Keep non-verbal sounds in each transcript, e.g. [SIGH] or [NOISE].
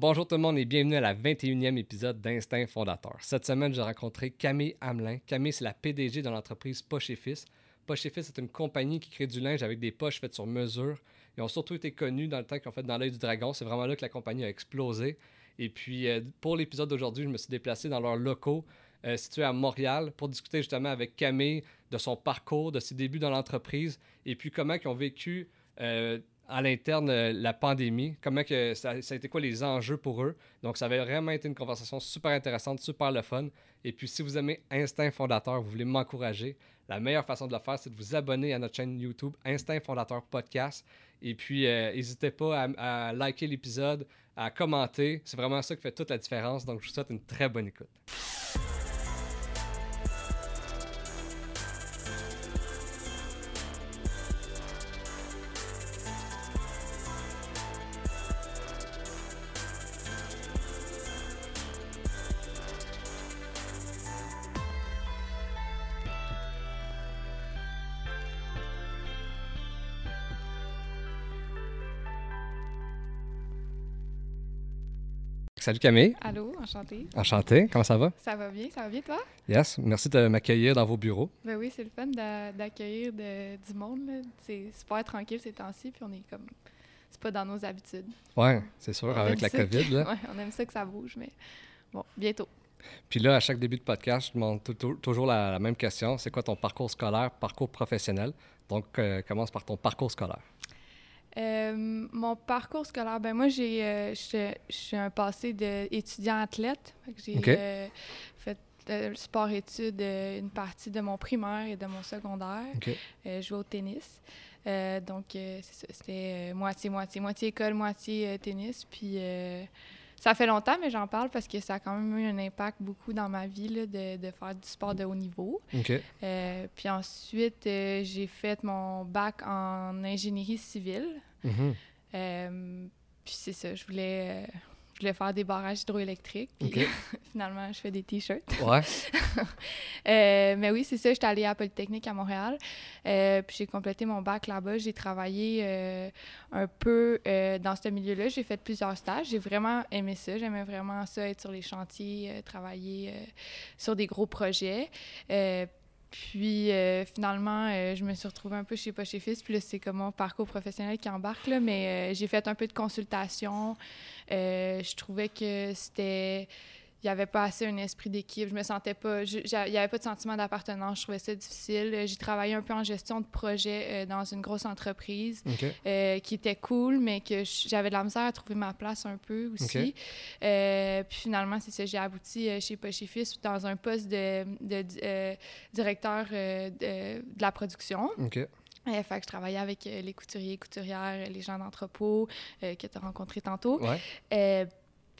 Bonjour tout le monde et bienvenue à la 21e épisode d'Instinct Fondateur. Cette semaine, j'ai rencontré Camille Hamelin. Camille, c'est la PDG de l'entreprise Poche et Fils. Poche et Fils est une compagnie qui crée du linge avec des poches faites sur mesure. Ils ont surtout été connus dans le temps qu'ils ont fait dans l'œil du dragon. C'est vraiment là que la compagnie a explosé. Et puis, euh, pour l'épisode d'aujourd'hui, je me suis déplacé dans leurs locaux euh, situés à Montréal pour discuter justement avec Camille de son parcours, de ses débuts dans l'entreprise et puis comment ils ont vécu euh, à l'interne euh, la pandémie, comment que ça, ça, a été quoi les enjeux pour eux. Donc, ça avait vraiment été une conversation super intéressante, super le fun. Et puis, si vous aimez Instinct Fondateur, vous voulez m'encourager, la meilleure façon de le faire, c'est de vous abonner à notre chaîne YouTube Instinct Fondateur Podcast. Et puis, n'hésitez pas à liker l'épisode, à commenter. C'est vraiment ça qui fait toute la différence. Donc, je vous souhaite une très bonne écoute. Salut Camille. Allô, enchanté. Enchanté, comment ça va? Ça va bien, ça va bien toi? Yes, merci de m'accueillir dans vos bureaux. Ben oui, c'est le fun d'accueillir du monde. C'est super tranquille ces temps-ci, puis on est comme. C'est pas dans nos habitudes. Ouais, c'est sûr, avec la COVID. Que... Là. Ouais, on aime ça que ça bouge, mais bon, bientôt. Puis là, à chaque début de podcast, je demande toujours la, même question. C'est quoi ton parcours scolaire, parcours professionnel? Donc, euh, commence par ton parcours scolaire. Euh, mon parcours scolaire, ben moi, j'ai euh, je suis un passé d'étudiant athlète. J'ai euh, fait sport-études une partie de mon primaire et de mon secondaire. je jouais au tennis. donc, c'était moitié-moitié. Moitié école, moitié tennis. Puis ça fait longtemps, mais j'en parle parce que ça a quand même eu un impact beaucoup dans ma vie là, de, de, faire du sport de haut niveau. Euh, puis ensuite, euh, j'ai fait mon bac en ingénierie civile. Mm-hmm. Euh, puis c'est ça, je voulais voulais faire des barrages hydroélectriques. Puis [LAUGHS] finalement, je fais des t-shirts. Ouais. [LAUGHS] euh, mais oui, c'est ça. J'étais allée à Polytechnique à Montréal. Euh, puis j'ai complété mon bac là-bas. J'ai travaillé euh, un peu dans ce milieu-là. J'ai fait plusieurs stages. J'ai vraiment aimé ça. J'aimais vraiment ça, être sur les chantiers, travailler sur des gros projets. Puis euh, finalement, euh, je me suis retrouvée un peu chez Poche Fils. Puis là, c'est comme mon parcours professionnel qui embarque. Là, mais euh, j'ai fait un peu de consultation. je trouvais que c'était il n'y avait pas assez un esprit d'équipe. Je me sentais pas. Il n'y avait pas de sentiment d'appartenance. Je trouvais ça difficile. J'ai travaillé un peu en gestion de projet euh, dans une grosse entreprise euh, qui était cool, mais que j'avais de la misère à trouver ma place un peu aussi. Euh, puis finalement, c'est ça. J'ai abouti chez Poche Fils dans un poste de, de directeur de, la production. OK. fait que je travaillais avec les couturiers, couturières, les gens d'entrepôt que tu as rencontrés tantôt. Ouais.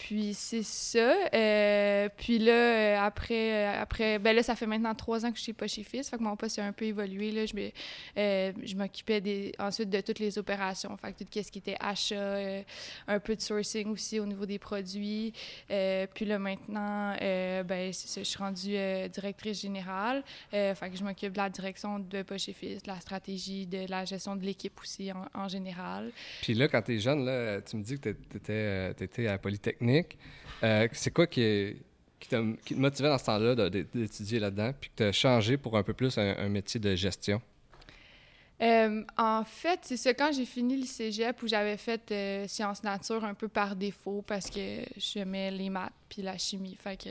Puis c'est ça. Euh, puis là, euh, après, euh, après, ben là, ça fait maintenant trois ans que je suis pas chez Fils. Fait que mon poste a un peu évolué. Là. Je, m'occupais ensuite de toutes les opérations. Fait que tout ce qui était achat, un peu de sourcing aussi au niveau des produits. puis là, maintenant, ben, je suis rendue directrice générale. fait que je m'occupe de la direction de pas chez Fils, de la stratégie, de la gestion de l'équipe aussi en, général. Puis là, quand tu es jeune, là, tu me dis que tu étais à Polytechnique. Euh, c'est quoi qui, te motivait dans ce temps-là d'étudier là-dedans, puis que tu as changé pour un peu plus un, métier de gestion? Euh, en fait, c'est ça, quand j'ai fini le cégep où j'avais fait euh, sciences nature un peu par défaut parce que j'aimais les maths puis la chimie. Fait que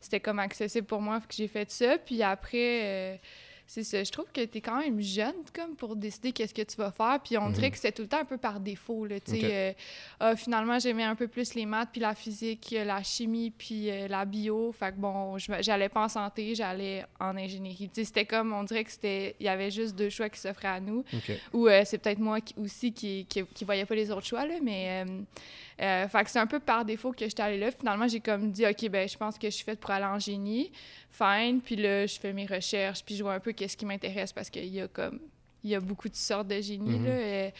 c'était comme accessible pour moi que j'ai fait ça. Puis après, c'est ça. Je trouve que tu es quand même jeune comme pour décider qu'est-ce que tu vas faire. Puis on dirait mhm. que c'est tout le temps un peu par défaut. Là, euh, ah, finalement, j'aimais un peu plus les maths, puis la physique, la chimie, puis euh, la bio. Fait que bon, j'allais pas en santé, j'allais en ingénierie. C'était comme, on dirait que c'était, il y avait juste deux choix qui s'offraient à nous. Ou euh, c'est peut-être moi aussi qui, qui, voyais pas les autres choix, là, mais fait que c'est un peu par défaut que j'étais allée là. Finalement, j'ai comme dit, OK, ben je pense que je suis faite pour aller en génie. Fine. Puis là, je fais mes recherches, puis je vois un peu qu'est-ce qui m'intéresse parce qu'il y a comme il y a beaucoup de sortes de génies. là, mhm.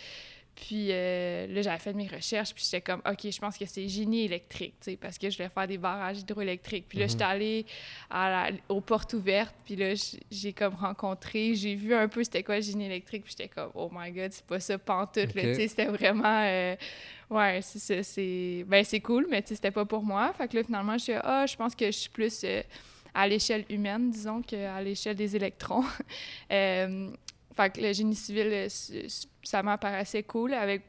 Puis euh, là, j'avais fait mes recherches, puis j'étais comme, OK, je pense que c'est génie électrique, tu sais, parce que je voulais faire des barrages hydroélectriques. Puis là, j'étais Mhm. allée à la- aux portes ouvertes, puis là, j'ai comme rencontré, j'ai vu un peu c'était quoi le génie électrique, puis j'étais comme, oh my God, c'est pas ça pantoute, là, tu sais, c'était vraiment... euh, ouais, c'est ça, c'est... Ben, c'est cool, mais tu sais, c'était pas pour moi. Fait que là, finalement, je suis ah, je pense que je suis plus euh, à l'échelle humaine, disons, qu'à l'échelle des électrons. [LAUGHS] Euh, fait que le génie civil, euh, ça m'apparaissait cool. Avec...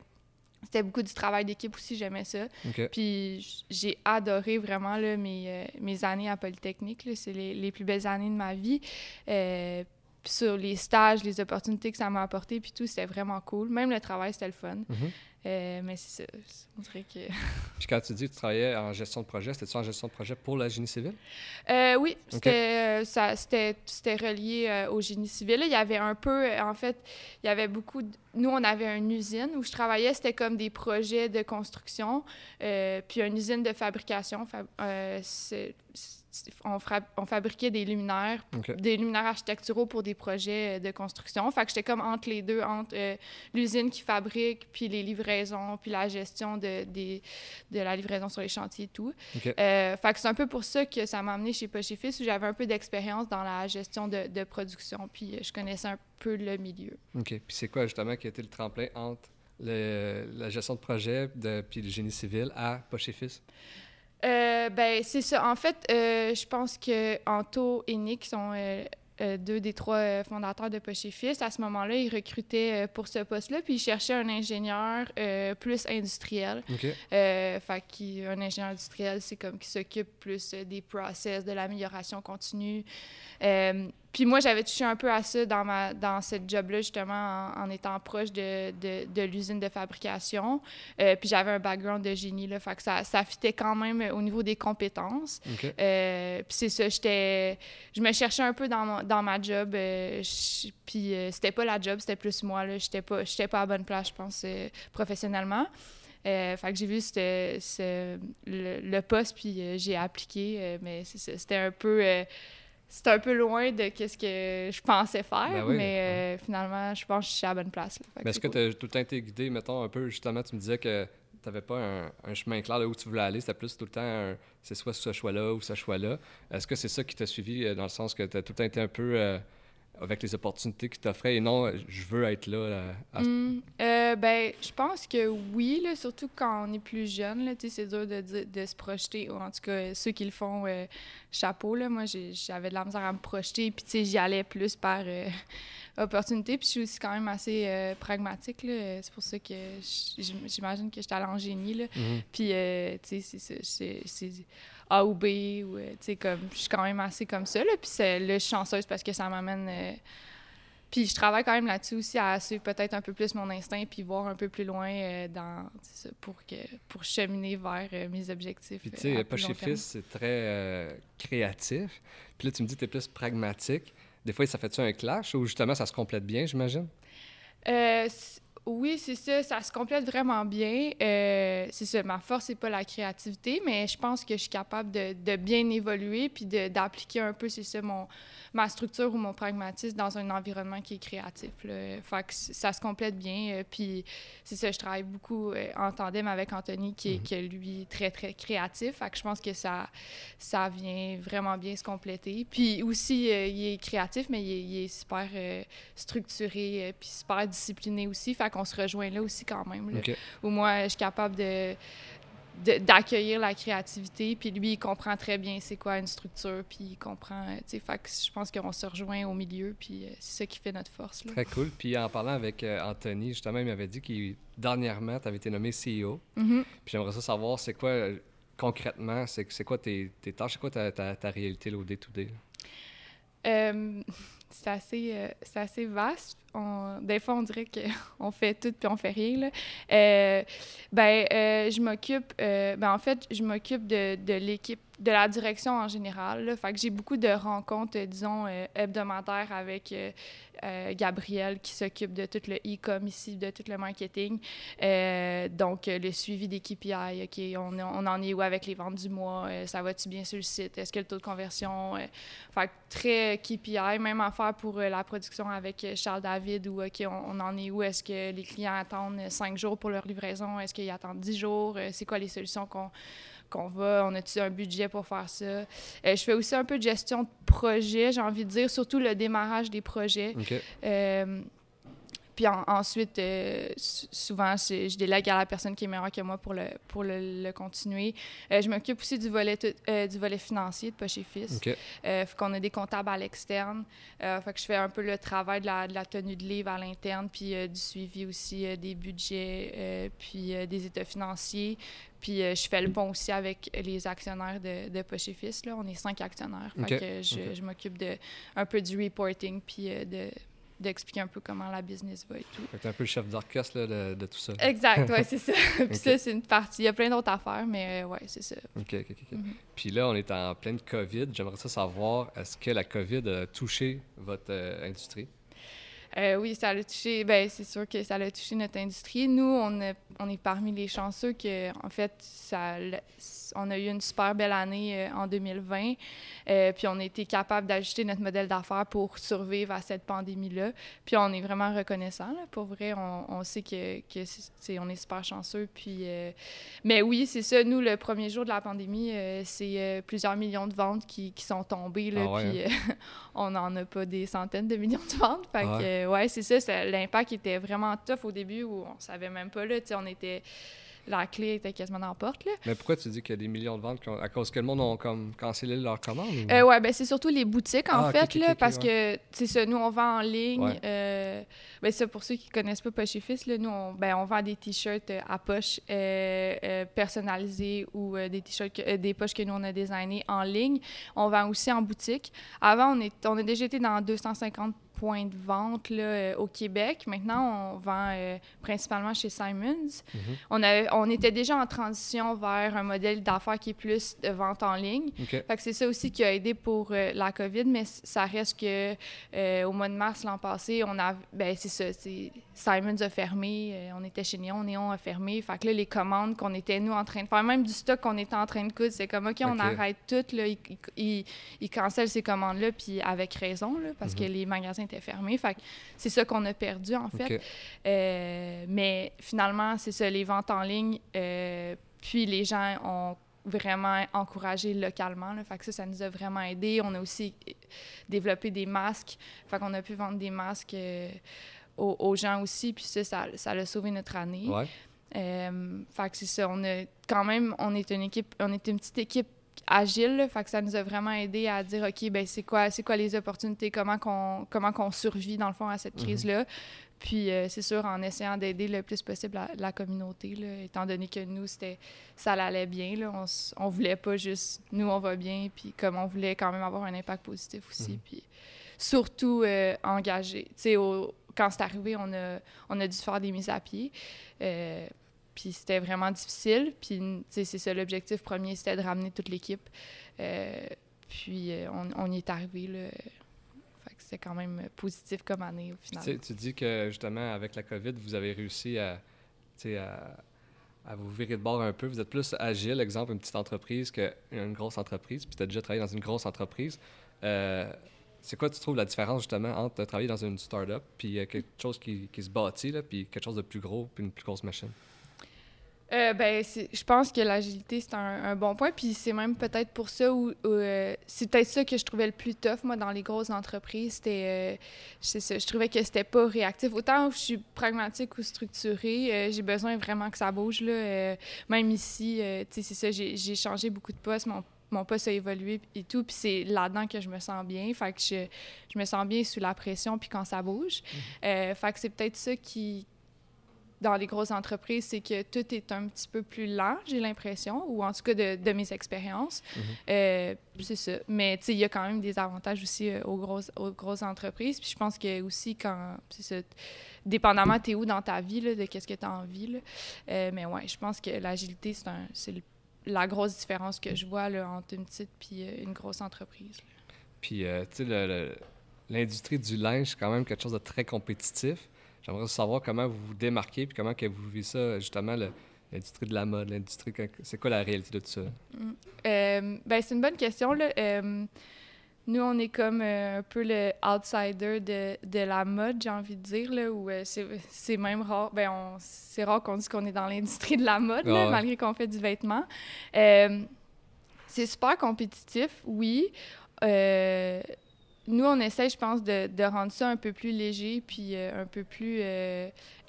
C'était beaucoup du travail d'équipe aussi, j'aimais ça. Puis j'ai adoré vraiment là, mes, euh, mes années à Polytechnique. C'est les, les plus belles années de ma vie. Euh, sur les stages, les opportunités que ça m'a apporté, puis tout, c'était vraiment cool. Même le travail, c'était le fun. Mhm. Euh, mais c'est ça. On dirait que... [LAUGHS] Puis quand tu dis que tu travaillais en gestion de projet, c'était-tu en gestion de projet pour la génie civile? Euh, oui, Ok. c'était euh, relié euh, au génie civil. Il y avait un peu, en fait, il y avait beaucoup. de- Nous, on avait une usine où je travaillais, c'était comme des projets de construction, puis une usine de fabrication. Fa- c'est- c'est- on, fra- on fabriquait des luminaires, des luminaires architecturaux pour des projets euh, de construction. Fait que j'étais comme entre les deux, entre euh, l'usine qui fabrique, puis les livraisons, puis la gestion de, des, de la livraison sur les chantiers et tout. Euh, fait que c'est un peu pour ça que ça m'a amené chez Poche Fils, où j'avais un peu d'expérience dans la gestion de, de production, puis je connaissais un peu le milieu. OK. Puis c'est quoi justement qui a été le tremplin entre le- la gestion de projet de, puis le génie civil à Poche et Fils? Euh, ben, c'est ça. En fait, euh, je pense que Anto et Nick sont euh, deux des trois fondateurs de Fils. À ce moment-là, ils recrutaient pour ce poste-là, puis ils cherchaient un ingénieur plus industriel. OK. Fait qu'un ingénieur industriel, c'est comme qui s'occupe plus des process, de l'amélioration continue. Puis moi, j'avais touché un peu à ça dans, ma, dans cette job-là, justement, en, en étant proche de, de, de l'usine de fabrication. Euh, puis j'avais un background de génie, là, fait que ça, ça fitait quand même au niveau des compétences. Euh, puis c'est ça, j'étais... Je me cherchais un peu dans, dans ma job, euh, puis c'était pas la job, c'était plus moi, là. J'étais pas, j'étais pas à bonne place, je pense, professionnellement. Euh, fait que j'ai vu ce- ce- le, le poste, puis euh, j'ai appliqué, euh, mais c'était un peu... c'était un peu loin de ce que je pensais faire, Ben oui, mais euh, finalement, je pense que je suis à la bonne place. Mais est-ce c'est que cool. tu as tout le temps été guidé, mettons, un peu, justement, tu me disais que tu n'avais pas un, un chemin clair là où tu voulais aller, c'était plus tout le temps, c'est soit ce choix-là ou ce choix-là. Est-ce que c'est ça qui t'a suivi euh, dans le sens que tu as tout le temps été un peu euh, avec les opportunités qui t'offraient et non, je veux être là à- Hmm, euh, ben, je pense que oui, là, surtout quand on est plus jeune, là, c'est dur de, se projeter, ou en tout cas, ceux qui le font, euh, chapeau, là, moi, j'avais de la misère à me projeter, puis tu sais, j'y allais plus par euh, [LAUGHS] opportunité, puis je suis aussi quand même assez euh, pragmatique, là, c'est pour ça que j'imagine que j'étais allée en génie, là, Mhm. puis, tu sais, c'est A ou B, ou, euh, tu sais, comme, je suis quand même assez comme ça, là, puis c'est- là, je suis chanceuse parce que ça m'amène... euh, puis je travaille quand même là-dessus aussi à suivre peut-être un peu plus mon instinct puis voir un peu plus loin euh, dans ça, pour que pour cheminer vers euh, mes objectifs. Puis tu sais, pas chez. Fils, c'est très euh, créatif. Puis là, tu me dis que tu es plus pragmatique. Des fois, ça fait-tu un clash ou justement, ça se complète bien, j'imagine? Oui, c'est ça, ça se complète vraiment bien. Euh, c'est ça, ma force, c'est pas la créativité, mais je pense que je suis capable de, de bien évoluer puis d'appliquer un peu, c'est ça, mon, ma structure ou mon pragmatisme dans un environnement qui est créatif. Là. Fait que ça se complète bien. euh, puis c'est ça, je travaille beaucoup euh, en tandem avec Anthony, qui est, Mhm. qui est, lui, très, très créatif. Fait que je pense que ça, ça vient vraiment bien se compléter. Puis aussi, euh, il est créatif, mais il est, il est super euh, structuré puis super discipliné aussi. Fait qu'on se rejoint là aussi quand même. là. Où moi, je suis capable de d'accueillir la créativité, puis lui, il comprend très bien c'est quoi une structure, puis il comprend, euh, tu sais, que je pense qu'on se rejoint au milieu, puis euh, c'est ça qui fait notre force, là. Très cool. Puis en parlant avec euh, Anthony, justement, il m'avait dit qu'il dernièrement, tu avais été nommé CEO. Mhm. Puis j'aimerais ça savoir, c'est quoi concrètement, c'est quoi tes, tes tâches, c'est quoi ta, ta, ta réalité là, au day-to-day? Euh, [LAUGHS] c'est assez, euh, c'est assez vaste. On- des fois, on dirait qu'on fait tout puis on fait rien. Euh, ben, euh, je m'occupe, euh, ben, en fait, je m'occupe de, l'équipe, de la direction en général. Là. J'ai beaucoup de rencontres, disons, hebdomadaires avec Gabriel qui s'occupe de tout le e-com ici, de tout le marketing. Donc, le suivi des KPI, OK, on, en est où avec les ventes du mois? Ça va-tu bien sur le site? Est-ce que le taux de conversion... fait très KPI, même affaire pour la production avec Charles David. COVID ou OK, on, en est où? Est-ce que les clients attendent cinq jours pour leur livraison? Est-ce qu'ils attendent dix jours? C'est quoi les solutions qu'on qu'on va, on a-tu un budget pour faire ça? je fais aussi un peu de gestion de projet, j'ai envie de dire, surtout le démarrage des projets. Puis ensuite, euh, souvent, je, délègue à la personne qui est meilleure que moi pour le, pour le, continuer. Euh, je m'occupe aussi du volet, euh, du volet financier de Poche et Fils. Okay. qu'on a des comptables à l'externe. fait que je fais un peu le travail de la, de la tenue de livre à l'interne, puis du suivi aussi des budgets, puis des états financiers. Puis je fais le pont aussi avec les actionnaires de, de Poche et Fils. Là. On est cinq actionnaires. Fait que je, je m'occupe de, un peu du reporting, puis de d'expliquer un peu comment la business va et tout. Tu un peu le chef d'orchestre de, de, tout ça. Exact, oui, [LAUGHS] c'est ça. Puis ça, c'est une partie. Il y a plein d'autres affaires, mais euh, ouais, c'est ça. OK, OK, OK. Mhm. Puis là, on est en pleine COVID. J'aimerais ça savoir, est-ce que la COVID a touché votre euh, industrie? Euh, oui, ça a touché. Ben, c'est sûr que ça a touché notre industrie. Nous, on, on est parmi les chanceux que, en fait, ça, on a eu une super belle année euh, en 2020. Euh, puis on a été capable d'ajuster notre modèle d'affaires pour survivre à cette pandémie-là. Puis on est vraiment reconnaissant. Pour vrai, on, sait que, que c'est, on est super chanceux. Puis, mais oui, c'est ça. Nous, le premier jour de la pandémie, c'est plusieurs millions de ventes qui, qui sont tombées. Là, ah puis hein? [LAUGHS] on n'en a pas des centaines de millions de ventes. Fait que, ouais, c'est ça. L'impact était vraiment tough au début où on savait même pas. Là, on était la clé était quasiment dans la porte. Là. Mais pourquoi tu dis qu'il y a des millions de ventes à cause que le monde a comme cancellé leur commande? Euh, oui, ben c'est surtout les boutiques, en ah, fait, là, parce que, c'est ça, nous, on vend en ligne. Euh, ben, ça, pour ceux qui connaissent pas Poche et Fils, là, nous, on, ben, on vend des T-shirts euh, à poche euh, personnalisés ou des T-shirts, des poches que nous, on a designées en ligne. On vend aussi en boutique. Avant, on, est, on a déjà été dans 250 points de vente là, euh, au Québec. Maintenant, on vend euh, principalement chez Simons. Mhm. on, a, on était déjà en transition vers un modèle d'affaires qui est plus de vente en ligne. Fait que c'est ça aussi qui a aidé pour euh, la COVID, mais ça reste que au mois de mars l'an passé, on a ben c'est ça, Simons a fermé, on était chez Néon, Néon a fermé. Fait que là, les commandes qu'on était nous en train de faire, même du stock qu'on était en train de coudre, c'est comme OK, on arrête tout là, ils, ils, cancellent ces commandes là puis avec raison là, parce que mhm. les magasins était fermé. Fait c'est ça qu'on a perdu, en fait. Euh, mais finalement, c'est ça, les ventes en ligne, euh, puis les gens ont vraiment encouragé localement. Là. Fait que ça, ça nous a vraiment aidé. On a aussi développé des masques. Fait qu'on a pu vendre des masques euh, aux, gens aussi. Puis ça, ça, ça a sauvé notre année. Ouais. fait que c'est ça. On a quand même, on est une équipe, on est une petite équipe agile. fait que ça nous a vraiment aidé à dire, OK, ben c'est quoi, c'est quoi les opportunités, comment qu'on, comment qu'on survit, dans le fond, à cette mhm. crise-là? Puis, euh, c'est sûr, en essayant d'aider le plus possible la, communauté, là, étant donné que nous, c'était, ça allait bien. Là, on, on voulait pas juste nous, on va bien, puis comme on voulait quand même avoir un impact positif aussi. Mhm. Puis, surtout euh, engagé. Tu sais, quand c'est arrivé, on a, on a dû faire des mises à pied. Euh, puis c'était vraiment difficile. Puis, c'est ça, l'objectif premier, c'était de ramener toute l'équipe. Euh, puis, euh, on, y est arrivé, là. Fait que c'était quand même positif comme année, au final. tu dis que, justement, avec la COVID, vous avez réussi à, à, à vous virer de bord un peu. Vous êtes plus agile, exemple, une petite entreprise qu'une grosse entreprise. Puis tu as déjà travaillé dans une grosse entreprise. Euh, c'est quoi, tu trouves, la différence, justement, entre travailler dans une start-up puis quelque chose qui, qui se bâtit, là, puis quelque chose de plus gros, puis une plus grosse machine? Euh, ben, je pense que l'agilité, c'est un, bon point. Puis c'est même peut-être pour ça où, euh, c'est peut-être ça que je trouvais le plus tough, moi, dans les grosses entreprises. C'était, euh, je trouvais que c'était pas réactif. Autant je suis pragmatique ou structurée, j'ai besoin vraiment que ça bouge. Là, même ici, tu sais, c'est ça, j'ai changé beaucoup de postes. Mon, mon poste a évolué et tout. Puis c'est là-dedans que je me sens bien. Fait que je, je me sens bien sous la pression puis quand ça bouge. Mm-hmm. fait que c'est peut-être ça qui dans les grosses entreprises, c'est que tout est un petit peu plus lent, j'ai l'impression, ou en tout cas de, mes expériences. Mhm. Euh, c'est ça. Mais il y a quand même des avantages aussi euh, aux, grosses, aux grosses entreprises. Puis je pense que aussi, quand, c'est ça, dépendamment, tu es où dans ta vie, là, de qu'est-ce que tu as envie. Là. Euh, mais ouais, je pense que l'agilité, c'est, la grosse différence que je vois là, entre une petite et une grosse entreprise. Puis, tu sais, l'industrie du linge, c'est quand même quelque chose de très compétitif. J'aimerais savoir comment vous vous démarquez puis comment que vous vivez ça, justement, l'industrie de la mode, l'industrie. C'est quoi la réalité de tout ça? Mm. Euh, ben, c'est une bonne question. Là. Euh, nous, on est comme euh, un peu le outsider de, de la mode, j'ai envie de dire, là, où euh, c'est même rare. Ben, c'est rare qu'on dise qu'on est dans l'industrie de la mode, là, malgré qu'on fait du vêtement. Euh, c'est super compétitif, oui. Nous, on essaie, je pense, de, de, rendre ça un peu plus léger puis un peu plus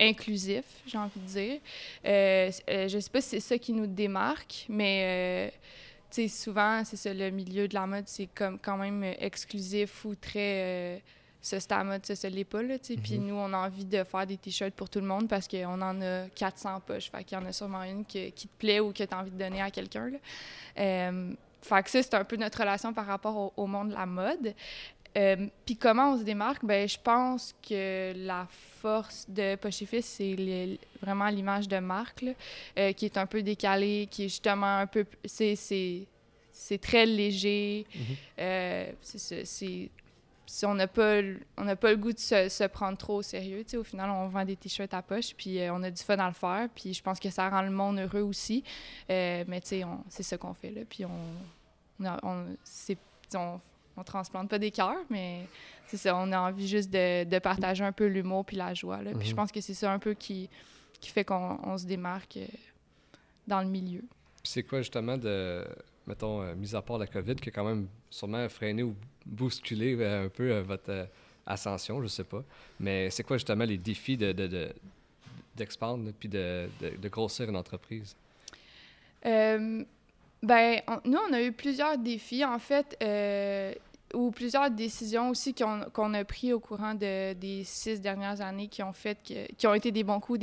inclusif, j'ai envie de dire. je sais pas si c'est ça qui nous démarque, mais sais, souvent, c'est ça, le milieu de la mode, c'est comme quand même exclusif ou très. Euh, ça, c'est à mode, ça, ça l'est pas, là, tu sais. Puis mhm. nous, on a envie de faire des t-shirts pour tout le monde parce qu'on en a 400 poches. Fait qu'il y en a sûrement une qui te plaît ou que tu as envie de donner à quelqu'un, là. Euh, fait que ça, c'est un peu notre relation par rapport au monde de la mode. Euh, puis comment on se démarque? Ben, je pense que la force de Pochifis, c'est vraiment l'image de marque, euh, qui est un peu décalée, qui est justement un peu... C'est très léger. Euh, c'est on n'a pas, on pas le goût de se, prendre trop au sérieux. au final, on vend des t-shirts à poche, puis on a du fun à le faire. Puis je pense que ça rend le monde heureux aussi. mais c'est ce qu'on fait. Là, puis on, on, on, on transplante pas des cœurs, mais c'est ça, on a envie juste de, partager un peu l'humour puis la joie. Puis je mhm. pense que c'est ça un peu qui, qui fait qu'on se démarque euh, dans le milieu. c'est quoi justement de, mettons, euh, mis à part la COVID, qui a quand même sûrement freiné ou bousculé euh, un peu votre ascension, je sais pas. Mais c'est quoi justement les défis de, d'expandre puis de, de, grossir une entreprise? ben, nous, on a eu plusieurs défis. En fait, ou plusieurs décisions aussi qu'on a prises au courant de, des six dernières années qui ont fait qui ont été des bons coups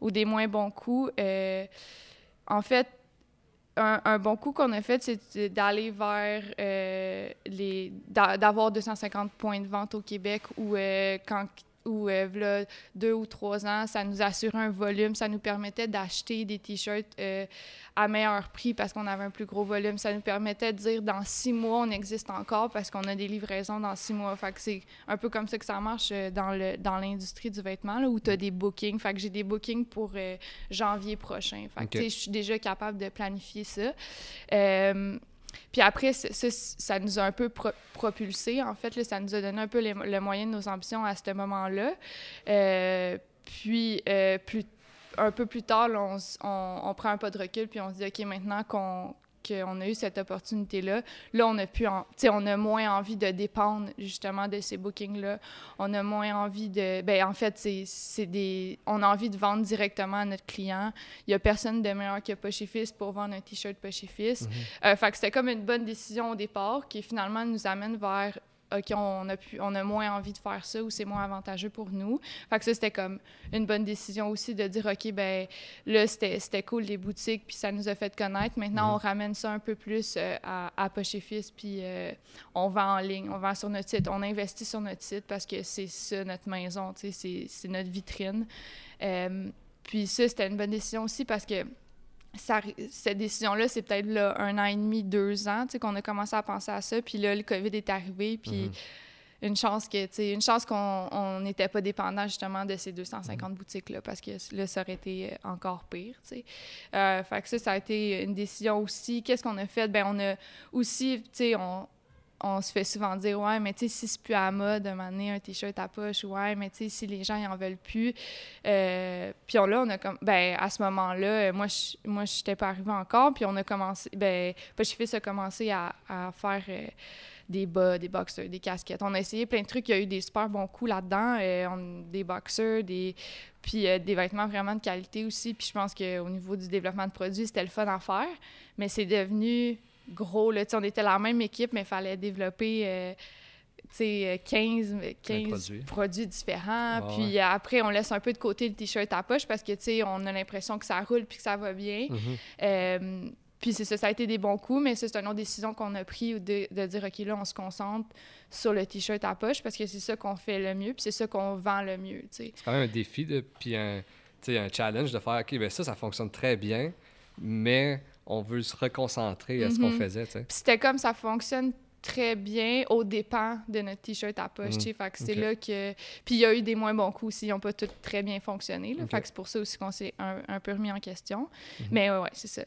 ou des moins bons coups. Euh, en fait, un, bon coup qu'on a fait, c'est d'aller vers euh, les d'avoir 250 points de vente au Québec où euh, quand ou euh, deux ou trois ans, ça nous assurait un volume, ça nous permettait d'acheter des t-shirts euh, à meilleur prix parce qu'on avait un plus gros volume. Ça nous permettait de dire dans six mois, on existe encore parce qu'on a des livraisons dans six mois. Fait que c'est un peu comme ça que ça marche euh, dans, le, dans l'industrie du vêtement, là, où tu as des bookings. Fait que j'ai des bookings pour janvier prochain. Fait que je suis déjà capable de planifier ça. Puis après, ça, nous a un peu propulsé, en fait. ça nous a donné un peu le moyen de nos ambitions à ce moment-là. Euh, puis, euh, un peu plus tard, on, on, prend un pas de recul, puis on se dit, OK, maintenant qu'on qu'on a eu cette opportunité-là. Là, on a pu, on a moins envie de dépendre justement de ces bookings-là. On a moins envie de, ben en fait, c'est des, on a envie de vendre directement à notre client. Il y a personne de meilleur que Pochifis pour vendre un t-shirt Pochifis. Mm-hmm. Euh, fait que c'était comme une bonne décision au départ qui finalement nous amène vers OK, on a, pu, on a moins envie de faire ça ou c'est moins avantageux pour nous. Fait que ça, c'était comme une bonne décision aussi de dire, OK, ben là, c'était cool les boutiques, puis ça nous a fait connaître. Maintenant, mhm. on ramène ça un peu plus euh, à, à Poche et Fils, puis euh, on vend en ligne, on vend sur notre site, on investit sur notre site parce que c'est ça notre maison, c'est notre vitrine. Euh, puis ça, c'était une bonne décision aussi parce que cette décision-là, c'est peut-être un an et demi, deux ans, qu'on a commencé à penser à ça. Puis là, le COVID est arrivé, puis mhm. une chance que, une chance qu'on n'était pas dépendant justement de ces 250 mhm. boutiques-là, parce que là, ça aurait été encore pire, tu euh, fait que ça, ça a été une décision aussi. Qu'est-ce qu'on a fait? Ben on a aussi, tu sais, on on se fait souvent dire ouais mais tu sais si c'est plus à la mode de m'amener un t-shirt à poche ouais mais tu sais si les gens ils en veulent plus euh, puis on, là on a comme ben à ce moment-là euh, moi je moi j'étais pas arrivée encore puis on a commencé ben Pochifis a commencé à, à faire euh, des bas, des boxers, des casquettes. On a essayé plein de trucs. Il y a eu des super bons coups là-dedans. des boxers, des... puis des vêtements vraiment de qualité aussi. Puis je pense qu'au niveau du développement de produits, c'était le fun à faire. Mais c'est devenu gros. Là, on était la même équipe, mais il fallait développer euh, 15, 15 produits. différents. puis après, on laisse un peu de côté le t-shirt à poche parce que on a l'impression que ça roule puis que ça va bien. Euh, puis c'est ça, ça a été des bons coups, mais c'est une autre décision qu'on a pris de, de, dire, OK, là, on se concentre sur le t-shirt à poche parce que c'est ça qu'on fait le mieux, puis c'est ça qu'on vend le mieux. C'est quand même un défi, puis un, un challenge de faire, OK, ben ça, ça fonctionne très bien, mais on veut se reconcentrer à ce qu'on mhm. faisait. C'était comme ça fonctionne très bien au dépens de notre t-shirt à poche. Mhm. Fait que c'est là que. Puis il y a eu des moins bons coups aussi, ils n'ont pas tous très bien fonctionné. Fait que c'est pour ça aussi qu'on s'est un, peu remis en question. Mhm. Mais ouais, c'est ça.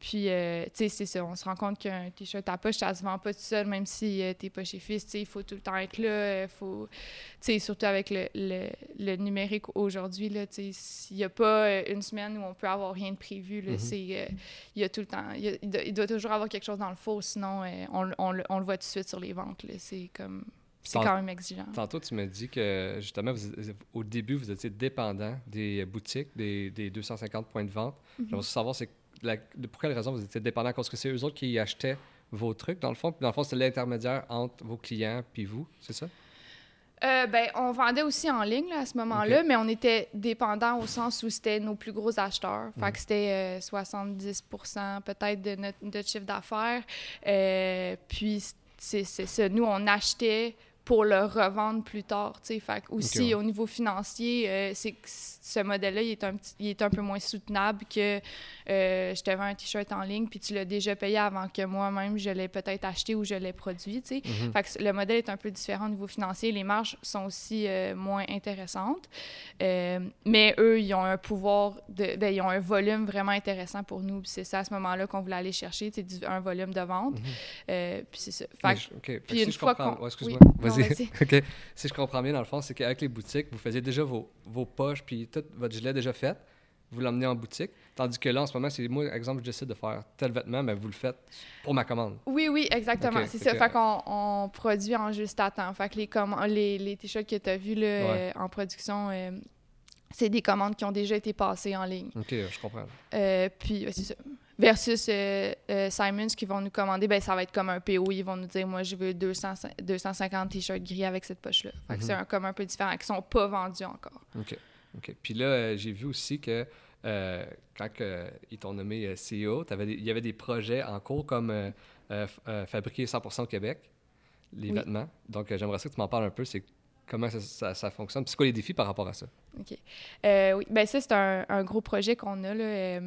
Puis, euh, tu sais, c'est ça. On se rend compte qu'un t-shirt à poche, ça se vend pas tout seul, même si euh, t'es pas chez Fils. Tu sais, il faut tout le temps être là. euh, faut, tu sais, surtout avec le, le, le numérique aujourd'hui, là, tu sais, il n'y a pas euh, une semaine où on peut avoir rien de prévu. Là, c'est, euh, il y a tout le temps, il, a- il doit, il doit toujours avoir quelque chose dans le four, sinon on, le- on, on le voit tout de suite sur les ventes. Là. C'est comme, c'est quand même exigeant. Tantôt, tu m'as dit que justement, vous- au début, vous étiez dépendant des boutiques, des, des 250 points de vente. Mhm. J'aimerais savoir c'est la- de- pour quelle raison vous étiez dépendant? Parce que c'est eux autres qui achetaient vos trucs, dans le fond. Puis dans le fond, c'est l'intermédiaire entre vos clients puis vous, c'est ça? Euh, ben, on vendait aussi en ligne là, à ce moment-là, mais on était dépendant au sens où c'était nos plus gros acheteurs. Fait Mhm. que c'était euh, 70 peut-être de notre, de chiffre d'affaires. Euh, puis, c'est c'est ça. Nous, on achetait pour le revendre plus tard. tu sais. Fait que aussi, ouais. au niveau financier, euh, c'est que ce modèle-là, il, est un petit- il est un peu moins soutenable que euh, je te vends un T-shirt en ligne, puis tu l'as déjà payé avant que moi-même, je l'ai peut-être acheté ou je l'ai produit. tu sais. Mhm. Fait que le modèle est un peu différent au niveau financier. Les marges sont aussi euh, moins intéressantes. Euh, mais eux, ils ont un pouvoir, de, ben, ils ont un volume vraiment intéressant pour nous. C'est ça à ce moment-là qu'on voulait aller chercher, c'est du- un volume de vente. Mhm. Euh, puis c'est ça. Fait je- OK. Fait que puis si une je fois comprends... qu'on- excuse-moi, oui, vas-y. vas-y. [LAUGHS] OK. Si je comprends bien, dans le fond, c'est qu'avec les boutiques, vous faisiez déjà vos, vos poches puis tout votre gilet déjà fait. Vous l'emmenez en boutique. Tandis que là, en ce moment, c'est moi, exemple, je décide de faire tel vêtement, mais vous le faites pour ma commande. Oui, oui, exactement. C'est ça. Fait qu'on on produit en juste à temps. Fait que les, comm- les, les t-shirts que tu as vus là, Ouais. euh, en production, euh, c'est des commandes qui ont déjà été passées en ligne. OK, je comprends. Euh, puis, ouais, c'est ça. Versus euh, euh, Simons qui vont nous commander, ben ça va être comme un PO. Ils vont nous dire, moi, je veux 200, 250 t-shirts gris avec cette poche-là. Fait que Mhm. c'est un, comme un peu différent, qui sont pas vendus encore. OK. OK. Puis là, euh, j'ai vu aussi que quand ils t'ont nommé CEO, il y avait des projets en cours comme fabriquer 100% au Québec, les Oui. vêtements. Donc, j'aimerais ça que tu m'en parles un peu. C'est comment ça, ça- ça fonctionne. Puis c'est quoi les défis par rapport à ça? OK. Euh, oui, ben ça, c'est un, un gros projet qu'on a. Là.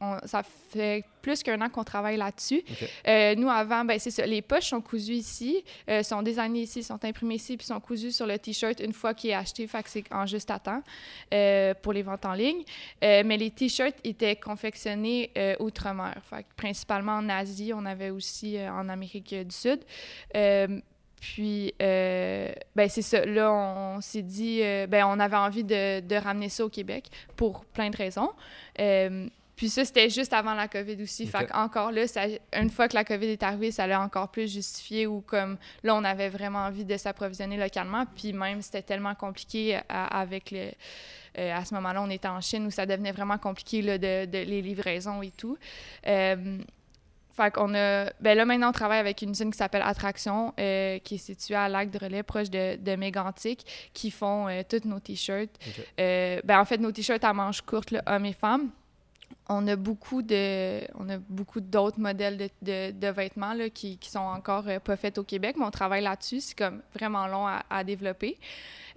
On- ça fait plus qu'un an qu'on travaille là-dessus. Euh, nous, avant, ben c'est ça. Les poches sont cousues ici, euh, sont designées ici, sont imprimées ici, puis sont cousues sur le T-shirt une fois qu'il est acheté. Fait que c'est en juste à temps euh, pour les ventes en ligne. Mais les T-shirts étaient confectionnés outre-mer. Fait que principalement en Asie. On avait aussi en Amérique du Sud. Puis, euh, ben c'est ça. Là, on, s'est dit, euh, ben on avait envie de, de ramener ça au Québec pour plein de raisons. Euh, puis ça, c'était juste avant la COVID aussi. Ok. Fait encore là, ça, une fois que la COVID est arrivée, ça l'a encore plus justifié ou comme là, on avait vraiment envie de s'approvisionner localement. Puis même, c'était tellement compliqué à- avec le... euh, à ce moment-là, on était en Chine où ça devenait vraiment compliqué là, de, de- les livraisons et tout. Euh, fait qu'on a. Ben là, maintenant, on travaille avec une usine qui s'appelle Attraction, euh, qui est située à Lac de Relais, proche de, de Mégantic, qui font euh, tous nos T-shirts. Euh, ben, en fait, nos T-shirts à manches courtes, là, hommes et femmes. On a beaucoup de, on a beaucoup d'autres modèles de, de, de vêtements là, qui, qui sont encore euh, pas faits au Québec, mais on travaille là-dessus. C'est comme vraiment long à, à développer.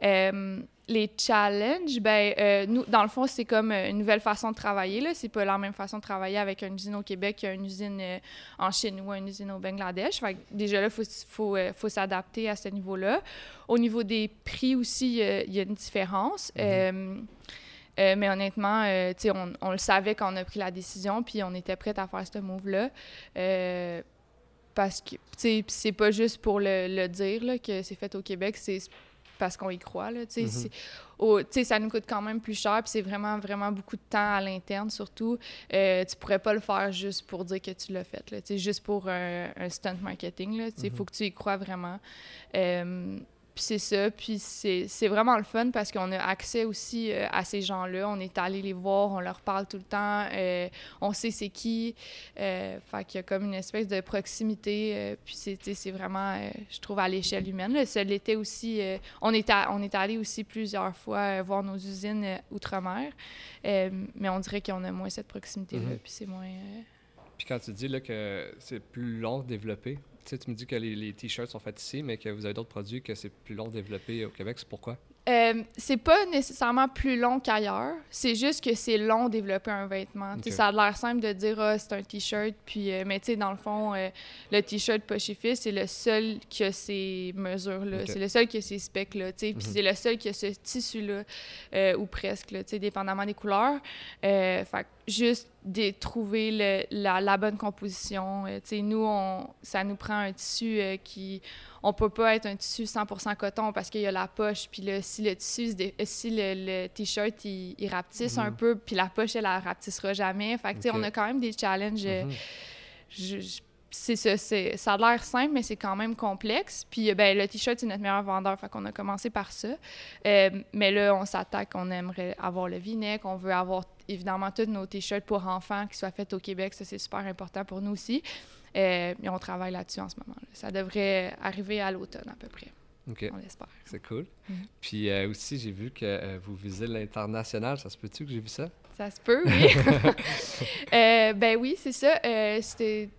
Euh, les challenges, ben, euh, nous, dans le fond, c'est comme une nouvelle façon de travailler. Là. C'est pas la même façon de travailler avec une usine au Québec qu'une usine euh, en Chine ou une usine au Bangladesh. Fait que déjà là, il faut, faut, faut s'adapter à ce niveau-là. Au niveau des prix aussi, il y a- il y, a une différence. Mhm. Euh, euh, mais honnêtement, euh, on, on le savait quand on a pris la décision, puis on était prête à faire ce move-là. Euh, parce que, tu sais, c'est pas juste pour le, le dire là, que c'est fait au Québec, c'est parce qu'on y croit, là, tu sais. Mhm. c'est- au- tu sais, ça nous coûte quand même plus cher, puis c'est vraiment, vraiment beaucoup de temps à l'interne, surtout. Euh, tu pourrais pas le faire juste pour dire que tu l'as fait, là, tu sais, juste pour un, un stunt marketing, là, tu sais, Mhm. faut que tu y crois vraiment. Euh, puis c'est ça, puis c'est vraiment le fun parce qu'on a accès aussi euh, à ces gens-là. On est allé les voir, on leur parle tout le temps, euh, on sait c'est qui. Euh, fait qu'il y a comme une espèce de proximité. euh, puis c'est vraiment, je trouve, à l'échelle humaine. Là. Ça l'était aussi, on, est à- on est allé aussi plusieurs fois voir nos usines outre-mer, mais on dirait qu'on a moins cette proximité-là, Mhm. puis c'est moins... Puis quand tu dis là, que c'est plus long de développer, tu sais, tu me dis que les, les t-shirts sont faits ici, mais que vous avez d'autres produits que c'est plus long de développer au Québec. C'est pourquoi? Euh, c'est pas nécessairement plus long qu'ailleurs. C'est juste que c'est long de développer un vêtement. Ça a l'air simple de dire ah, c'est un t-shirt, puis euh, mais tu sais dans le fond euh, le t-shirt Fils, c'est le seul qui a ces mesures là, Ok. c'est le seul qui a ces specs là, tu sais, puis Mhm. c'est le seul qui a ce tissu là ou presque là, dépendamment des couleurs. Fait que juste de trouver le, la, la, bonne composition. Euh, nous, on, ça nous prend un tissu euh, qui... On peut pas être un tissu 100% coton parce qu'il y a la poche. Puis là, si le tissu, si le, le T-shirt, il, il, rapetisse un mhm. peu, puis la poche, elle, elle rapetissera jamais. Fait que, sais, on a quand même des challenges. Je, je, c'est ça, ça a l'air simple, mais c'est quand même complexe. Puis ben, le t-shirt, c'est notre meilleur vendeur, fait qu'on a commencé par ça. Euh, mais là, on s'attaque, on aimerait avoir le vinaigre, on veut avoir évidemment tous nos t-shirts pour enfants qui soient faits au Québec, ça c'est super important pour nous aussi. Euh, mais on travaille là-dessus en ce moment. Ça devrait arriver à l'automne à peu près. OK. On l'espère. C'est cool. Mm-hmm. Puis euh, aussi, j'ai vu que vous visez l'international. Ça se peut-tu que j'ai vu ça? Ça se peut, oui. [LAUGHS] ben oui, c'est ça. C'était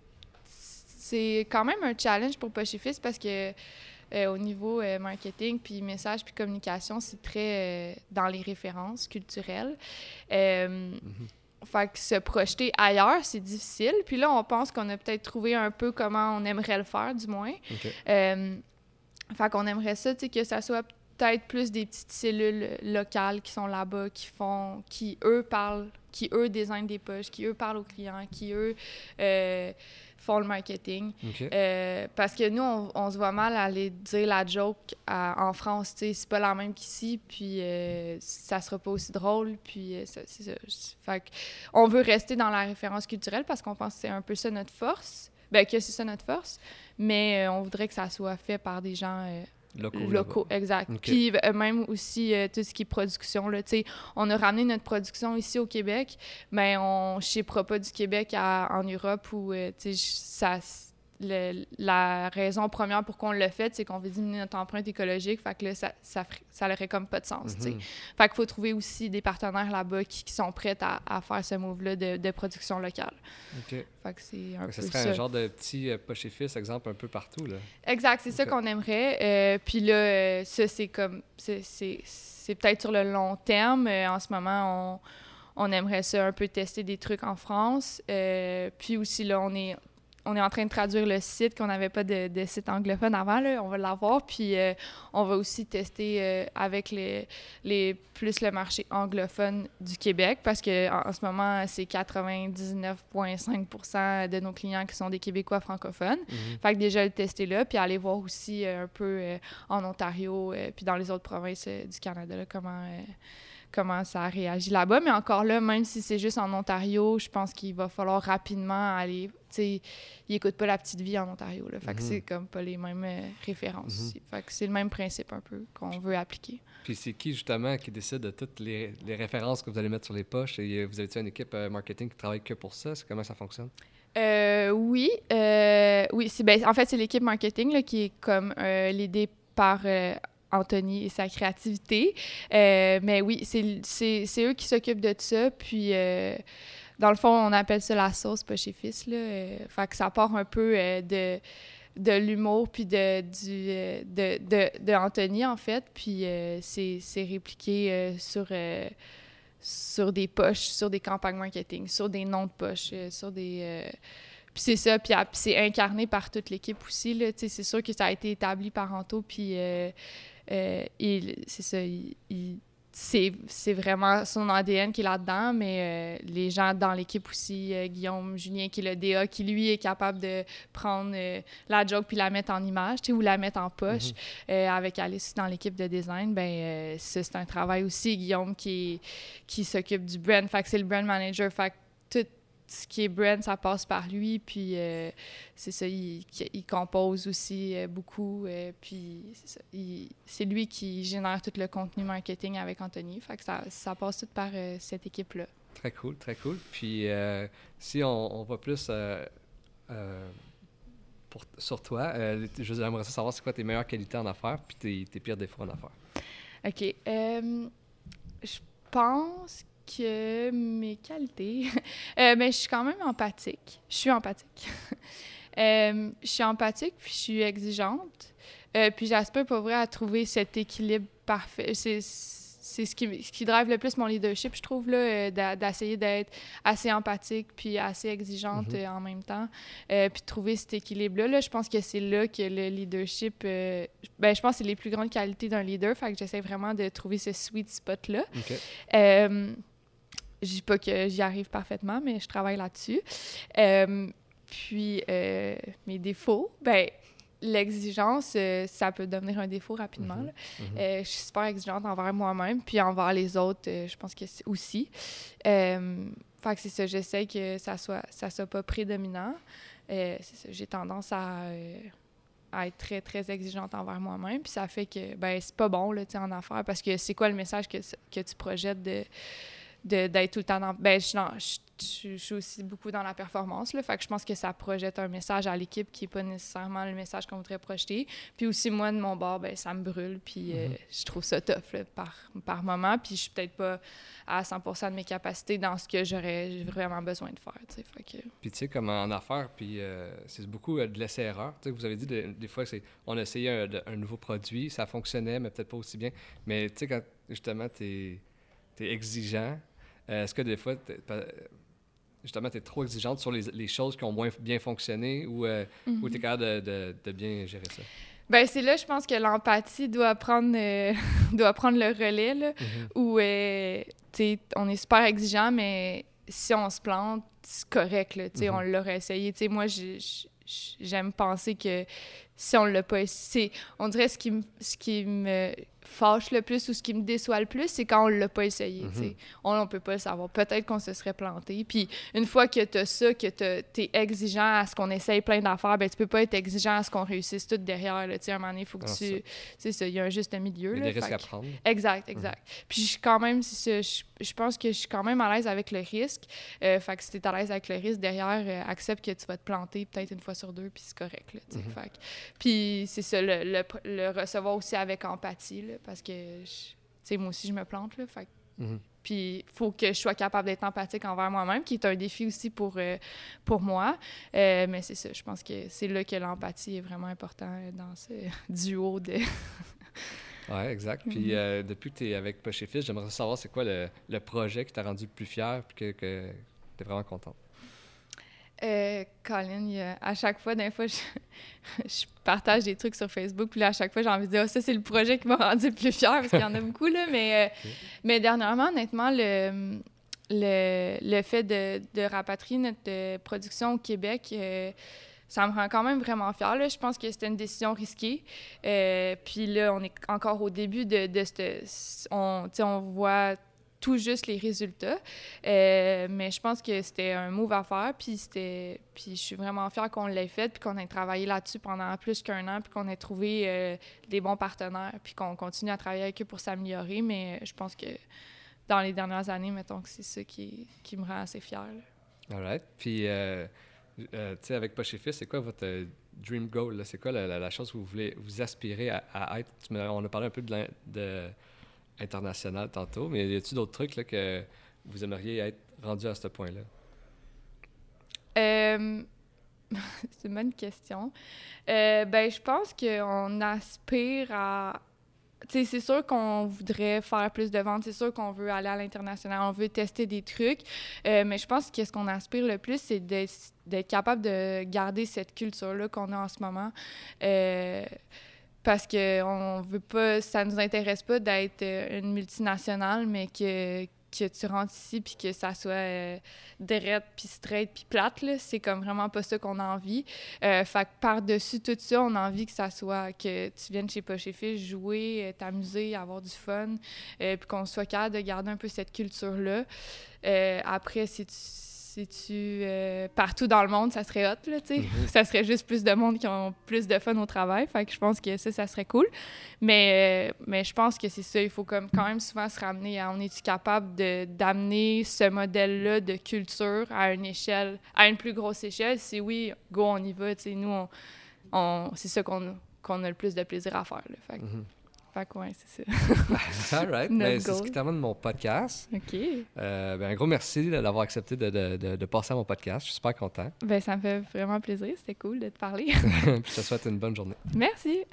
c'est quand même un challenge pour Pochifis parce que euh, au niveau euh, marketing, puis message, puis communication, c'est très euh, dans les références culturelles. Mm-hmm. Fait que se projeter ailleurs, c'est difficile. Puis là, on pense qu'on a peut-être trouvé un peu comment on aimerait le faire, du moins. fait qu'on aimerait ça, tu sais, que ça soit peut-être plus des petites cellules locales qui sont là-bas, qui font, qui eux parlent, qui eux designent des poches, qui eux parlent aux clients, qui eux font le marketing. Euh, parce que nous, on, se voit mal aller dire la joke en France, tu sais, c'est pas la même qu'ici, puis euh, ça sera pas aussi drôle, puis euh, c'est ça. Fait on veut rester dans la référence culturelle parce qu'on pense que c'est un peu ça notre force, ben que c'est ça notre force, mais on voudrait que ça soit fait par des gens Locaux. exact. Puis euh, même aussi euh, tout ce qui est production. Là, on a ramené notre production ici au Québec, mais on ne shippera pas du Québec en Europe où euh, ça la raison première pour qu'on le fait, c'est qu'on veut diminuer notre empreinte écologique. Fait que là, ça, ça, ça n'aurait comme pas de sens. Mm Fait qu'il faut trouver aussi des partenaires là-bas qui, sont prêts à, à, faire ce move-là de, de, production locale. OK. Fait que c'est un ce serait un genre de petit euh, poche fils, exemple, un peu partout. Là. Exact, c'est ça qu'on aimerait. Euh, puis là, euh, ça, c'est comme. C'est peut-être sur le long terme. en ce moment, on on aimerait ça un peu tester des trucs en France. puis aussi, là, on est on est en train de traduire le site, qu'on n'avait pas de, site anglophone avant, là, on va l'avoir. Puis euh, on va aussi tester euh, avec les, les, plus le marché anglophone du Québec parce qu'en en ce moment, c'est 99,5% de nos clients qui sont des Québécois francophones. Mhm. Fait que déjà le tester là, puis aller voir aussi euh, un peu en Ontario, puis dans les autres provinces du Canada, comment comment ça réagit là-bas. Mais encore là, même si c'est juste en Ontario, je pense qu'il va falloir rapidement aller. Tu sais, ils n'écoutent pas la petite vie en Ontario. Là. Fait que mhm. c'est comme pas les mêmes euh, références. Mhm. Fait que c'est le même principe un peu qu'on veut appliquer. Puis c'est qui justement qui décide de toutes les, les, références que vous allez mettre sur les poches? Et euh, vous avez une équipe euh, marketing qui travaille que pour ça? Comment ça fonctionne? oui, oui. C'est, ben, en fait, c'est l'équipe marketing là, qui est comme l'idée par Anthony et sa créativité. Euh, mais oui, c'est eux qui s'occupent de ça. Puis, euh, dans le fond, on appelle ça la sauce pas chez fils. Là. Euh, fait que ça part un peu de, de l'humour puis de, du, de, de, Anthony, en fait. Puis c'est répliqué sur, sur des poches, sur des campagnes marketing, sur des noms de poches, sur des... Puis c'est ça, puis c'est incarné par toute l'équipe aussi. C'est sûr que ça a été établi par Anto, puis c'est ça, c'est vraiment son ADN qui est là-dedans, mais euh, les gens dans l'équipe aussi, euh, Guillaume Julien qui est le DA, qui lui est capable de prendre la joke puis la mettre en image, ou la mettre en poche. Mhm. avec Alice dans l'équipe de design, ben c'est un travail aussi. Guillaume qui, qui s'occupe du brand, fait c'est le brand manager, fait tout ce qui est brand, ça passe par lui. Puis euh, c'est ça, il, compose aussi euh, beaucoup. Euh, puis c'est lui qui génère tout le contenu marketing avec Anthony. Fait que ça, ça passe tout par cette équipe-là. Très cool, très cool. Puis si on, va plus pour, sur toi, j'aimerais savoir c'est quoi tes meilleures qualités en affaires puis tes, tes pires défauts en affaires. OK. je pense que mes qualités, [LAUGHS] euh, ben, je suis quand même empathique. Je suis empathique. [LAUGHS] euh, je suis empathique, puis je suis exigeante. Euh, puis j'aspire pour vrai à trouver cet équilibre parfait. C'est ce qui, ce qui drive le plus mon leadership, je trouve, là, euh, d'essayer d'être assez empathique puis assez exigeante mm-hmm. en même temps, euh, puis de trouver cet équilibre-là. Là, je pense que c'est là que le leadership, ben, je pense que c'est les plus grandes qualités d'un leader, fait que j'essaie vraiment de trouver ce sweet spot-là. Je dis pas que j'y arrive parfaitement, mais je travaille là-dessus. Euh, puis, euh, mes défauts, ben l'exigence, euh, ça peut devenir un défaut rapidement. Mhm. Mhm. Euh, je suis super exigeante envers moi-même, puis envers les autres, euh, je pense que c'est aussi. Fait que c'est ça, j'essaie que ça soit, ça soit pas prédominant. J'ai tendance à, à être très, très exigeante envers moi-même, puis ça fait que, ben, c'est pas bon, là, en affaires, parce que c'est quoi le message que, que tu projettes de- d'être tout le temps dans... Ben, je, suis dans- je, je- je suis aussi beaucoup dans la performance, là, fait que je pense que ça projette un message à l'équipe qui n'est pas nécessairement le message qu'on voudrait projeter. Puis aussi, moi, de mon bord, ben, ça me brûle, puis euh, Mhm. je trouve ça tough là, par, par moment, puis je suis peut-être pas à 100 de mes capacités dans ce que j'aurais vraiment besoin de faire, tu sais, que... Puis tu sais, comme en affaires, puis euh, c'est beaucoup euh, de l'essai-erreur. Tu sais, vous avez dit de- des fois, c'est on a essayé un, de- un nouveau produit, ça fonctionnait, mais peut-être pas aussi bien. Mais tu sais, quand justement, tu es, exigeant, euh, est-ce que des fois, justement, tu es trop exigeante sur les, les choses qui ont moins bien fonctionné ou, euh, tu es capable de, de- de bien gérer ça? Ben, c'est là, je pense que l'empathie doit prendre, euh, [LAUGHS] doit prendre le relais, là, où, euh, tu sais, on est super exigeant, mais si on se plante, c'est correct, là, tu sais, Mhm. on l'aurait essayé. Tu sais, moi, j'ai- j'ai- j'aime penser que si on l'a pas essayé, on dirait ce qui ce qui me fâche le plus ou ce qui me déçoit le plus, c'est quand on l'a pas essayé, tu sais. Mhm. On, on peut pas le savoir. Peut-être qu'on se serait planté. Puis une fois que tu as ça, que tu es exigeant à ce qu'on essaye plein d'affaires, ben tu peux pas être exigeant à ce qu'on réussisse tout derrière. Là. Tu à un moment donné, il faut que Ah, tu... C'est ça, il y a un juste milieu. Il y a là, des risques à prendre. Exact, exact. Puis je suis quand même, je, je pense que je suis quand même à l'aise avec le risque. Euh, fait que si t'es à l'aise avec le risque, derrière, euh, accepte que tu vas te planter peut-être une fois sur deux, puis c'est correct, là, tu sais. Mhm. Fait que- Puis c'est ça, le, le, le recevoir aussi avec empathie, là, parce que, tu sais, moi aussi, je me plante, là, fait Mhm. puis il faut que je sois capable d'être empathique envers moi-même, qui est un défi aussi pour, euh, pour moi. Euh, mais c'est ça, je pense que c'est là que l'empathie est vraiment important euh, dans ce [LAUGHS] duo de... [LAUGHS] Oui, exact. Mhm. Puis euh, depuis que tu es avec Poche et Fils, j'aimerais savoir c'est quoi le, le projet qui t'a rendu le plus fier puis que, que tu es vraiment contente. Euh, Colin, il y a- à chaque fois, des fois, [LAUGHS] je, je partage des trucs sur Facebook, puis là, à chaque fois, j'ai envie de dire, Ah, ça, c'est le projet qui m'a rendu plus fier, parce qu'il y en a beaucoup, là, mais, euh, mais dernièrement, honnêtement, le, le, le fait de, de rapatrier notre euh, production au Québec, euh, ça me rend quand même vraiment fière. Là. Je pense que c'était une décision risquée. Euh, puis là, on est encore au début de, de cette... On, on voit tout juste les résultats. Euh, mais je pense que c'était un move à faire. Puis, je suis vraiment fière qu'on l'ait fait, puis qu'on ait travaillé là-dessus pendant plus qu'un an, puis qu'on ait trouvé euh, des bons partenaires, puis qu'on continue à travailler avec eux pour s'améliorer. Mais je pense que dans les dernières années, mettons que c'est ça qui, qui me rend assez fière. là. All right. Puis, euh, euh, tu sais, avec Poche c'est quoi votre euh, dream goal? C'est quoi la, chose que vous voulez vous aspirer à, être? On a parlé un peu de international tantôt, mais y a-t-il d'autres trucs là, que vous aimeriez être rendu à ce point-là? Euh, [LAUGHS] c'est une bonne question. Euh, ben, je pense qu'on aspire à. Sais, c'est sûr qu'on voudrait faire plus de ventes, c'est sûr qu'on veut aller à l'international, on veut tester des trucs, euh, mais je pense que ce qu'on aspire le plus, c'est d'être d'être capable de garder cette culture-là qu'on a en ce moment. Parce que on veut pas, ça nous intéresse pas d'être euh, une multinationale, mais que, que tu rentres ici puis que ça soit euh, drette puis straight puis plate là, c'est comme vraiment pas ça qu'on a envie. Euh, fait que par-dessus tout ça, on a envie que ça soit que tu viennes chez Poche jouer, euh, t'amuser, avoir du fun, puis qu'on soit capable de garder un peu cette culture là. après, si tu tu euh, partout dans le monde, ça serait hot là, tu sais. Mhm. Ça serait juste plus de monde qui ont plus de fun au travail. Fait que je pense que ça, ça serait cool. Mais, euh, mais je pense que c'est ça. Il faut comme quand même souvent se ramener à on est-tu capable de- d'amener ce modèle-là de culture à une échelle, à une plus grosse échelle? Si oui, go, on y va. Tu sais, nous, on, on- c'est ça qu'on qu'on a le plus de plaisir à faire. Là. Fait, que- Mhm. Fait que ouais, c'est ça. [LAUGHS] All right. Ben, c'est ce qui termine mon podcast. OK. Euh, ben, un gros merci d'avoir accepté de, de- de- de passer à mon podcast. Je suis super content. Ben, ça me fait vraiment plaisir. C'était cool de te parler. [LAUGHS] Puis je te souhaite une bonne journée. Merci.